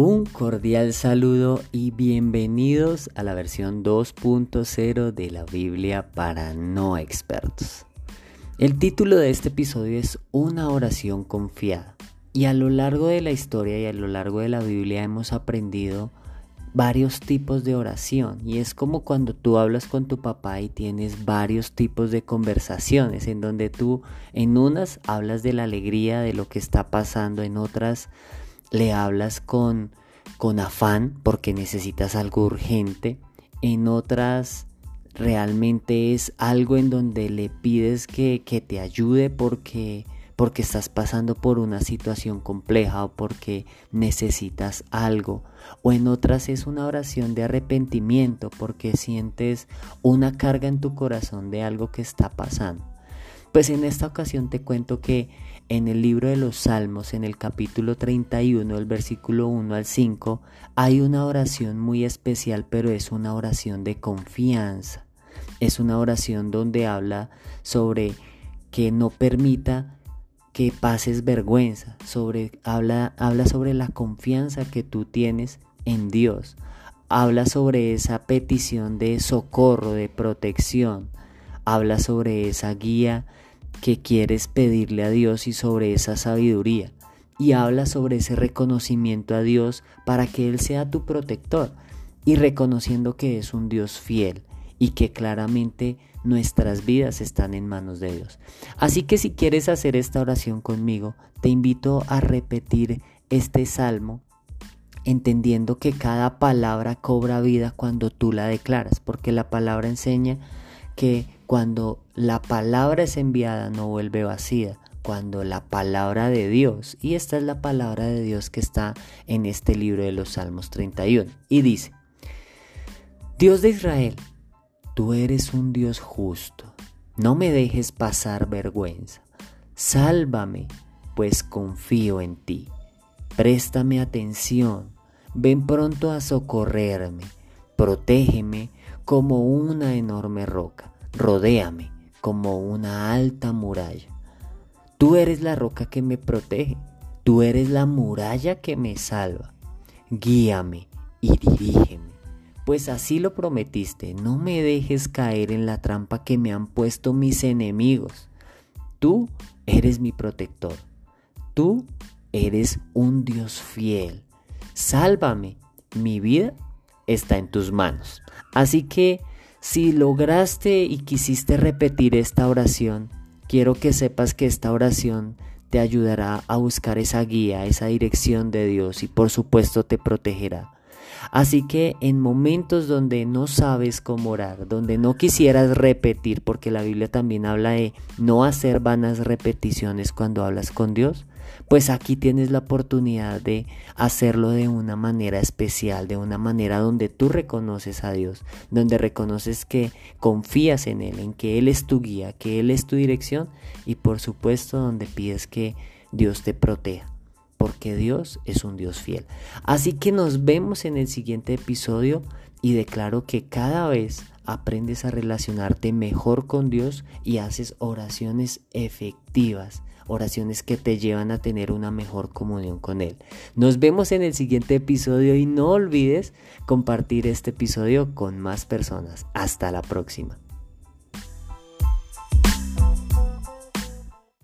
Un cordial saludo y bienvenidos a la versión 2.0 de la Biblia para no expertos. El título de este episodio es Una oración confiada. Y a lo largo de la historia y a lo largo de la Biblia hemos aprendido varios tipos de oración y es como cuando tú hablas con tu papá y tienes varios tipos de conversaciones en donde tú en unas hablas de la alegría de lo que está pasando, en otras le hablas con, con afán porque necesitas algo urgente, en otras realmente es algo en donde le pides que, que te ayude porque, porque estás pasando por una situación compleja o porque necesitas algo. O en otras es una oración de arrepentimiento porque sientes una carga en tu corazón de algo que está pasando. Pues en esta ocasión te cuento que en el libro de los Salmos, en el capítulo 31, el versículo 1 al 5, hay una oración muy especial, pero es una oración de confianza. Es una oración donde habla sobre que no permita que pases vergüenza, sobre, habla, habla sobre la confianza que tú tienes en Dios, habla sobre esa petición de socorro, de protección, habla sobre esa guía que quieres pedirle a Dios y sobre esa sabiduría. Y habla sobre ese reconocimiento a Dios para que Él sea tu protector y reconociendo que es un Dios fiel y que claramente nuestras vidas están en manos de Dios. Así que si quieres hacer esta oración conmigo, te invito a repetir este salmo entendiendo que cada palabra cobra vida cuando tú la declaras, porque la palabra enseña que cuando la palabra es enviada no vuelve vacía, cuando la palabra de Dios, y esta es la palabra de Dios que está en este libro de los Salmos 31, y dice, Dios de Israel, tú eres un Dios justo, no me dejes pasar vergüenza, sálvame, pues confío en ti, préstame atención, ven pronto a socorrerme, protégeme, como una enorme roca, rodéame como una alta muralla. Tú eres la roca que me protege, tú eres la muralla que me salva. Guíame y dirígeme, pues así lo prometiste, no me dejes caer en la trampa que me han puesto mis enemigos. Tú eres mi protector, tú eres un Dios fiel. Sálvame, mi vida está en tus manos. Así que si lograste y quisiste repetir esta oración, quiero que sepas que esta oración te ayudará a buscar esa guía, esa dirección de Dios y por supuesto te protegerá. Así que en momentos donde no sabes cómo orar, donde no quisieras repetir, porque la Biblia también habla de no hacer vanas repeticiones cuando hablas con Dios, pues aquí tienes la oportunidad de hacerlo de una manera especial, de una manera donde tú reconoces a Dios, donde reconoces que confías en Él, en que Él es tu guía, que Él es tu dirección y por supuesto donde pides que Dios te proteja porque Dios es un Dios fiel. Así que nos vemos en el siguiente episodio y declaro que cada vez aprendes a relacionarte mejor con Dios y haces oraciones efectivas oraciones que te llevan a tener una mejor comunión con Él. Nos vemos en el siguiente episodio y no olvides compartir este episodio con más personas. Hasta la próxima.